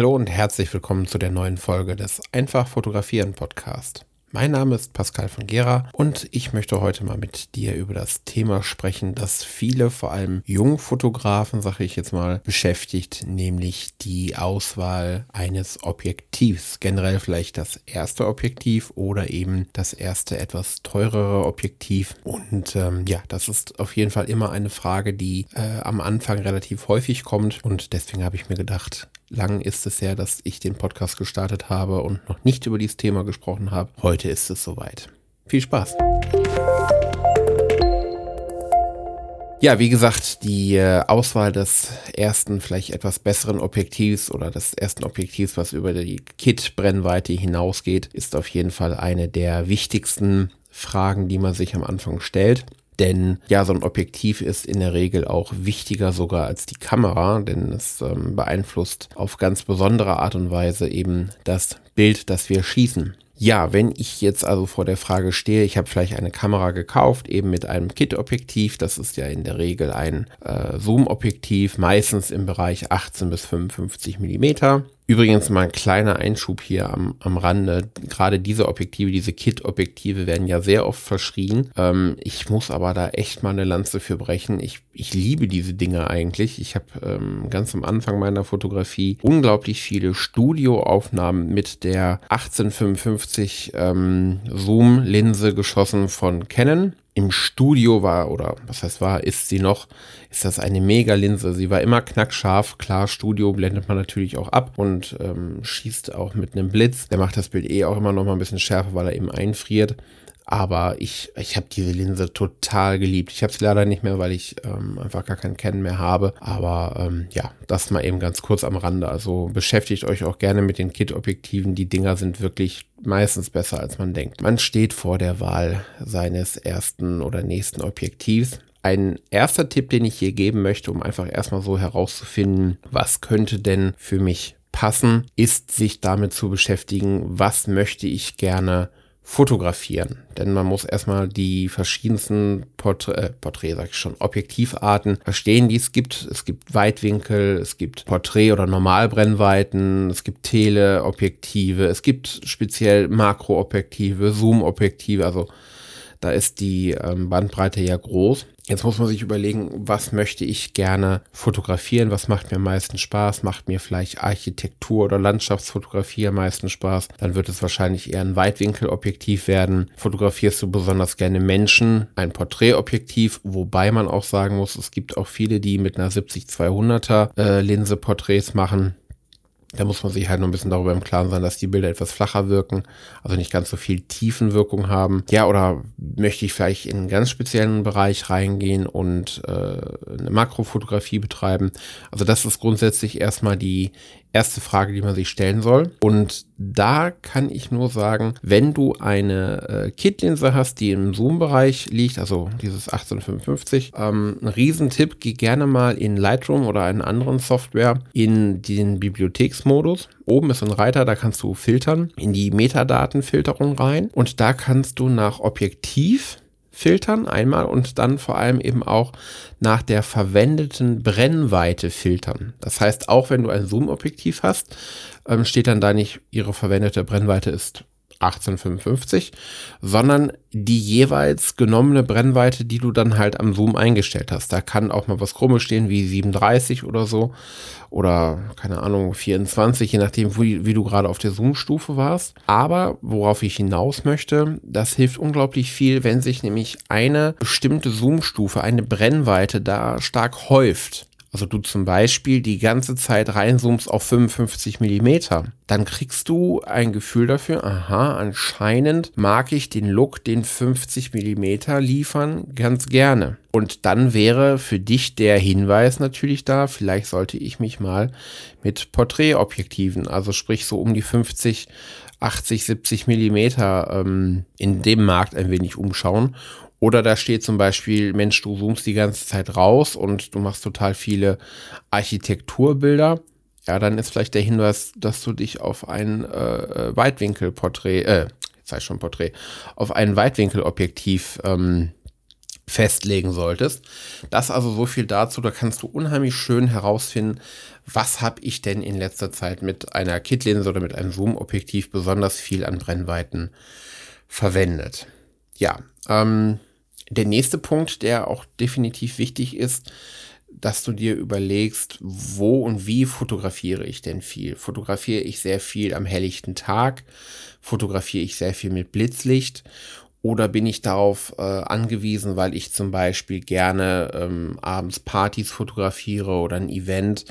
Hallo und herzlich willkommen zu der neuen Folge des Einfach Fotografieren Podcast. Mein Name ist Pascal von Gera und ich möchte heute mal mit dir über das Thema sprechen, das viele, vor allem Jungfotografen, sage ich jetzt mal, beschäftigt, nämlich die Auswahl eines Objektivs. Generell vielleicht das erste Objektiv oder eben das erste etwas teurere Objektiv. Und ähm, ja, das ist auf jeden Fall immer eine Frage, die äh, am Anfang relativ häufig kommt und deswegen habe ich mir gedacht, lang ist es her, dass ich den Podcast gestartet habe und noch nicht über dieses Thema gesprochen habe. Heute ist es soweit. Viel Spaß! Ja, wie gesagt, die äh, Auswahl des ersten, vielleicht etwas besseren Objektivs oder des ersten Objektivs, was über die Kit-Brennweite hinausgeht, ist auf jeden Fall eine der wichtigsten Fragen, die man sich am Anfang stellt. Denn ja, so ein Objektiv ist in der Regel auch wichtiger sogar als die Kamera, denn es ähm, beeinflusst auf ganz besondere Art und Weise eben das Bild, das wir schießen. Ja, wenn ich jetzt also vor der Frage stehe, ich habe vielleicht eine Kamera gekauft, eben mit einem Kit-Objektiv, das ist ja in der Regel ein äh, Zoom-Objektiv, meistens im Bereich 18 bis 55 Millimeter. Übrigens mal ein kleiner Einschub hier am, am Rande. Gerade diese Objektive, diese Kit-Objektive werden ja sehr oft verschrien. Ähm, ich muss aber da echt mal eine Lanze für brechen. Ich, ich liebe diese Dinge eigentlich. Ich habe ähm, ganz am Anfang meiner Fotografie unglaublich viele Studioaufnahmen mit der 1855 ähm, Zoom-Linse geschossen von Canon im Studio war, oder was heißt war, ist sie noch, ist das eine Mega-Linse. Sie war immer knackscharf. Klar, Studio blendet man natürlich auch ab und ähm, schießt auch mit einem Blitz. Der macht das Bild eh auch immer noch mal ein bisschen schärfer, weil er eben einfriert. Aber ich, ich habe diese Linse total geliebt. Ich habe sie leider nicht mehr, weil ich ähm, einfach gar keinen Kennen mehr habe. Aber ähm, ja, das mal eben ganz kurz am Rande. Also beschäftigt euch auch gerne mit den Kit-Objektiven. Die Dinger sind wirklich meistens besser, als man denkt. Man steht vor der Wahl seines ersten oder nächsten Objektivs. Ein erster Tipp, den ich hier geben möchte, um einfach erstmal so herauszufinden, was könnte denn für mich passen, ist sich damit zu beschäftigen, was möchte ich gerne fotografieren. Denn man muss erstmal die verschiedensten Porträt, äh, Porträt sag ich schon, Objektivarten verstehen, die es gibt. Es gibt Weitwinkel, es gibt Porträt- oder Normalbrennweiten, es gibt Teleobjektive, es gibt speziell Makroobjektive, Zoom-Objektive, also da ist die ähm, Bandbreite ja groß. Jetzt muss man sich überlegen, was möchte ich gerne fotografieren, was macht mir am meisten Spaß, macht mir vielleicht Architektur oder Landschaftsfotografie am meisten Spaß, dann wird es wahrscheinlich eher ein Weitwinkelobjektiv werden. Fotografierst du besonders gerne Menschen, ein Porträtobjektiv, wobei man auch sagen muss, es gibt auch viele, die mit einer 70-200er äh, Linse Porträts machen. Da muss man sich halt noch ein bisschen darüber im Klaren sein, dass die Bilder etwas flacher wirken, also nicht ganz so viel Tiefenwirkung haben. Ja, oder möchte ich vielleicht in einen ganz speziellen Bereich reingehen und äh, eine Makrofotografie betreiben? Also das ist grundsätzlich erstmal die erste Frage, die man sich stellen soll. Und da kann ich nur sagen, wenn du eine äh, Kit-Linse hast, die im Zoom-Bereich liegt, also dieses 1855, ähm, ein Riesentipp, geh gerne mal in Lightroom oder einen anderen Software in den Bibliotheksmodus. Oben ist ein Reiter, da kannst du filtern, in die Metadatenfilterung rein und da kannst du nach Objektiv filtern einmal und dann vor allem eben auch nach der verwendeten Brennweite filtern. Das heißt, auch wenn du ein Zoom-Objektiv hast, ähm, steht dann da nicht, ihre verwendete Brennweite ist 1855, sondern die jeweils genommene Brennweite, die du dann halt am Zoom eingestellt hast. Da kann auch mal was komisch stehen, wie 37 oder so. Oder, keine Ahnung, 24, je nachdem, wie, wie du gerade auf der Zoom-Stufe warst. Aber worauf ich hinaus möchte, das hilft unglaublich viel, wenn sich nämlich eine bestimmte Zoom-Stufe, eine Brennweite da stark häuft also du zum Beispiel die ganze Zeit reinzoomst auf 55 Millimeter, dann kriegst du ein Gefühl dafür, aha, anscheinend mag ich den Look, den 50 Millimeter liefern, ganz gerne. Und dann wäre für dich der Hinweis natürlich da, vielleicht sollte ich mich mal mit Porträtobjektiven, also sprich so um die 50 80, 70 Millimeter ähm, in dem Markt ein wenig umschauen oder da steht zum Beispiel, Mensch, du zoomst die ganze Zeit raus und du machst total viele Architekturbilder. Ja, dann ist vielleicht der Hinweis, dass du dich auf ein äh, Weitwinkelporträt, äh, jetzt heißt schon Porträt, auf ein Weitwinkelobjektiv ähm, festlegen solltest. Das also so viel dazu, da kannst du unheimlich schön herausfinden, was habe ich denn in letzter Zeit mit einer Kit-Linse oder mit einem Zoom-Objektiv besonders viel an Brennweiten verwendet. Ja, ähm, der nächste Punkt, der auch definitiv wichtig ist, dass du dir überlegst, wo und wie fotografiere ich denn viel? Fotografiere ich sehr viel am helllichten Tag? Fotografiere ich sehr viel mit Blitzlicht? Oder bin ich darauf äh, angewiesen, weil ich zum Beispiel gerne ähm, abends Partys fotografiere oder ein Event,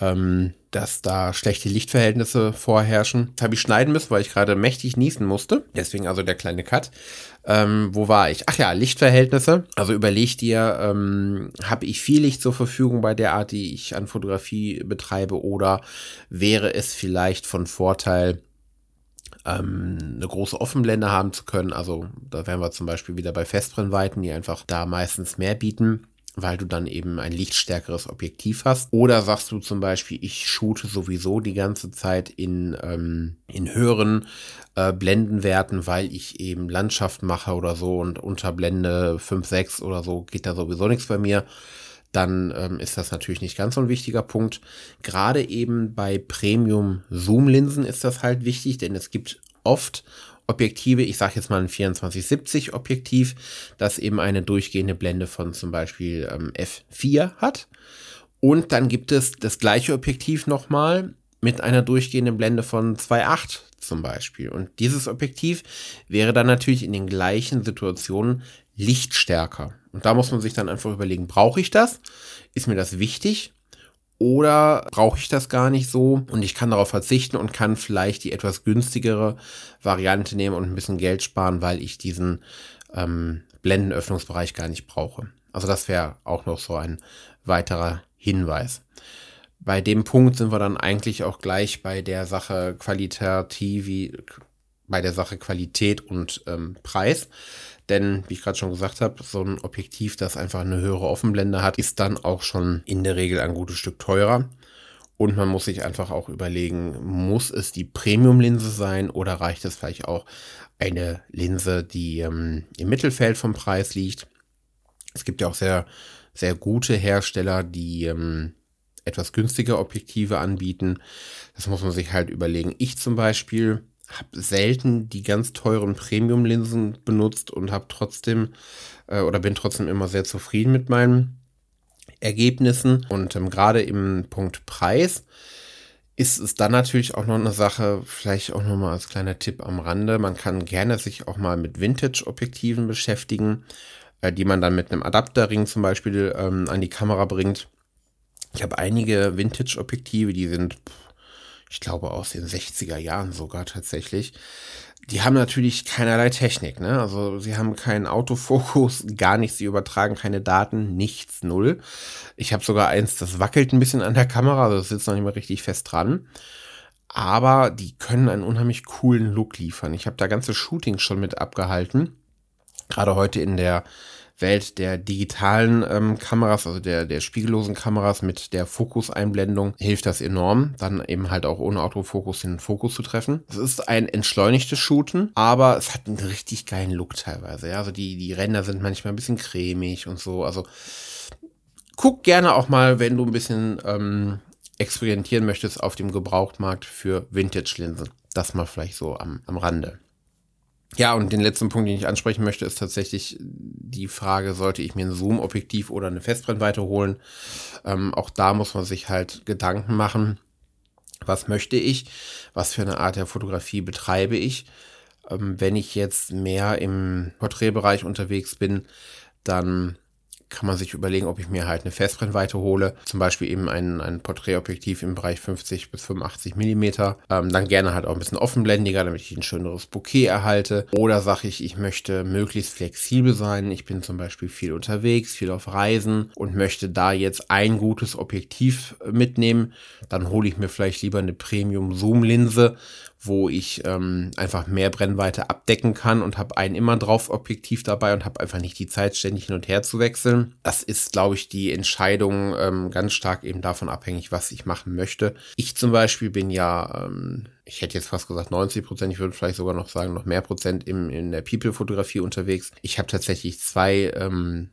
ähm, dass da schlechte Lichtverhältnisse vorherrschen. Das habe ich schneiden müssen, weil ich gerade mächtig niesen musste. Deswegen also der kleine Cut. Ähm, wo war ich? Ach ja, Lichtverhältnisse. Also überleg dir, ähm, habe ich viel Licht zur Verfügung bei der Art, die ich an Fotografie betreibe, oder wäre es vielleicht von Vorteil, ähm, eine große Offenblende haben zu können. Also da wären wir zum Beispiel wieder bei Festbrennweiten, die einfach da meistens mehr bieten weil du dann eben ein lichtstärkeres Objektiv hast. Oder sagst du zum Beispiel, ich shoote sowieso die ganze Zeit in, ähm, in höheren äh, Blendenwerten, weil ich eben Landschaft mache oder so und unter Blende 5, 6 oder so geht da sowieso nichts bei mir dann ähm, ist das natürlich nicht ganz so ein wichtiger Punkt. Gerade eben bei Premium-Zoom-Linsen ist das halt wichtig, denn es gibt oft Objektive, ich sage jetzt mal ein 2470 Objektiv, das eben eine durchgehende Blende von zum Beispiel ähm, F4 hat. Und dann gibt es das gleiche Objektiv nochmal mit einer durchgehenden Blende von 2.8 zum Beispiel. Und dieses Objektiv wäre dann natürlich in den gleichen Situationen lichtstärker. Und da muss man sich dann einfach überlegen, brauche ich das? Ist mir das wichtig? Oder brauche ich das gar nicht so und ich kann darauf verzichten und kann vielleicht die etwas günstigere Variante nehmen und ein bisschen Geld sparen, weil ich diesen ähm, Blendenöffnungsbereich gar nicht brauche. Also das wäre auch noch so ein weiterer Hinweis. Bei dem Punkt sind wir dann eigentlich auch gleich bei der Sache qualitativ, bei der Sache Qualität und ähm, Preis. Denn, wie ich gerade schon gesagt habe, so ein Objektiv, das einfach eine höhere Offenblende hat, ist dann auch schon in der Regel ein gutes Stück teurer. Und man muss sich einfach auch überlegen, muss es die Premium-Linse sein oder reicht es vielleicht auch eine Linse, die ähm, im Mittelfeld vom Preis liegt? Es gibt ja auch sehr, sehr gute Hersteller, die ähm, etwas günstige Objektive anbieten. Das muss man sich halt überlegen. Ich zum Beispiel habe selten die ganz teuren Premium-Linsen benutzt und habe trotzdem äh, oder bin trotzdem immer sehr zufrieden mit meinen Ergebnissen. Und ähm, gerade im Punkt Preis ist es dann natürlich auch noch eine Sache, vielleicht auch noch mal als kleiner Tipp am Rande. Man kann gerne sich auch mal mit Vintage-Objektiven beschäftigen, äh, die man dann mit einem Adapterring zum Beispiel ähm, an die Kamera bringt. Ich habe einige Vintage-Objektive, die sind ich glaube aus den 60er Jahren sogar tatsächlich. Die haben natürlich keinerlei Technik, ne? Also sie haben keinen Autofokus, gar nichts, sie übertragen keine Daten, nichts, null. Ich habe sogar eins, das wackelt ein bisschen an der Kamera, also das sitzt noch nicht mal richtig fest dran. Aber die können einen unheimlich coolen Look liefern. Ich habe da ganze Shootings schon mit abgehalten. Gerade heute in der Welt der digitalen ähm, Kameras, also der, der spiegellosen Kameras mit der Fokuseinblendung, hilft das enorm, dann eben halt auch ohne Autofokus den Fokus zu treffen. Es ist ein entschleunigtes Shooten, aber es hat einen richtig geilen Look teilweise. Ja? Also die, die Ränder sind manchmal ein bisschen cremig und so. Also guck gerne auch mal, wenn du ein bisschen ähm, experimentieren möchtest auf dem Gebrauchtmarkt für Vintage-Linsen. Das mal vielleicht so am, am Rande. Ja, und den letzten Punkt, den ich ansprechen möchte, ist tatsächlich die Frage, sollte ich mir ein Zoom-Objektiv oder eine Festbrennweite holen? Ähm, auch da muss man sich halt Gedanken machen. Was möchte ich? Was für eine Art der Fotografie betreibe ich? Ähm, wenn ich jetzt mehr im Porträtbereich unterwegs bin, dann kann man sich überlegen, ob ich mir halt eine Festbrennweite hole, zum Beispiel eben ein, ein Porträtobjektiv im Bereich 50 bis 85 Millimeter. Ähm, dann gerne halt auch ein bisschen offenblendiger, damit ich ein schöneres Bouquet erhalte. Oder sage ich, ich möchte möglichst flexibel sein. Ich bin zum Beispiel viel unterwegs, viel auf Reisen und möchte da jetzt ein gutes Objektiv mitnehmen. Dann hole ich mir vielleicht lieber eine Premium-Zoom-Linse wo ich ähm, einfach mehr Brennweite abdecken kann und habe ein immer drauf Objektiv dabei und habe einfach nicht die Zeit, ständig hin und her zu wechseln wechseln. Das ist, glaube ich, die Entscheidung ähm, ganz stark eben davon abhängig, was ich machen möchte. Ich zum Beispiel bin ja, ähm, ich hätte jetzt fast gesagt 90 Prozent, ich würde vielleicht sogar noch sagen, noch mehr Prozent im, in der People-Fotografie unterwegs. Ich habe tatsächlich zwei ähm,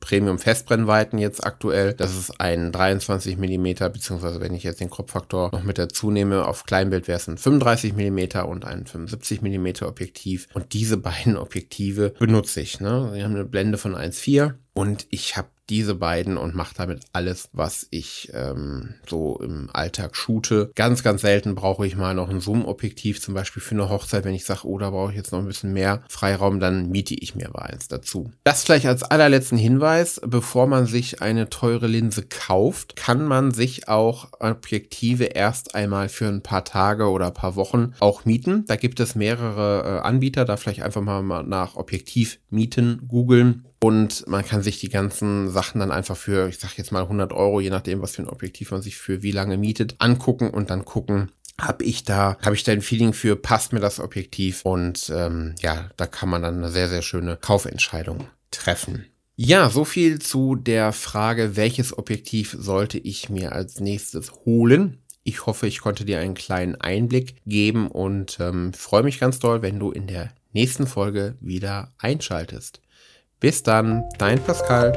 Premium-Festbrennweiten jetzt aktuell. Das ist ein 23 mm, beziehungsweise wenn ich jetzt den Kropffaktor noch mit dazu nehme, auf Kleinbild wäre es ein 35 mm und ein 75 mm Objektiv. Und diese beiden Objektive benutze ich. Ne? Wir haben eine Blende von 1,4 und ich habe diese beiden und mache damit alles, was ich ähm, so im Alltag shoote. Ganz, ganz selten brauche ich mal noch ein Zoom-Objektiv, zum Beispiel für eine Hochzeit, wenn ich sage, oh, da brauche ich jetzt noch ein bisschen mehr Freiraum, dann miete ich mir mal eins dazu. Das vielleicht als allerletzten Hinweis, bevor man sich eine teure Linse kauft, kann man sich auch Objektive erst einmal für ein paar Tage oder ein paar Wochen auch mieten. Da gibt es mehrere äh, Anbieter, da vielleicht einfach mal nach Objektiv mieten googeln und man kann sich die ganzen Sachen dann einfach für, ich sag jetzt mal 100 Euro, je nachdem, was für ein Objektiv man sich für wie lange mietet, angucken und dann gucken, habe ich da, habe ich da ein Feeling für, passt mir das Objektiv und ähm, ja, da kann man dann eine sehr, sehr schöne Kaufentscheidung treffen. Ja, so viel zu der Frage, welches Objektiv sollte ich mir als nächstes holen. Ich hoffe, ich konnte dir einen kleinen Einblick geben und ähm, freue mich ganz doll, wenn du in der nächsten Folge wieder einschaltest. Bis dann, dein Pascal.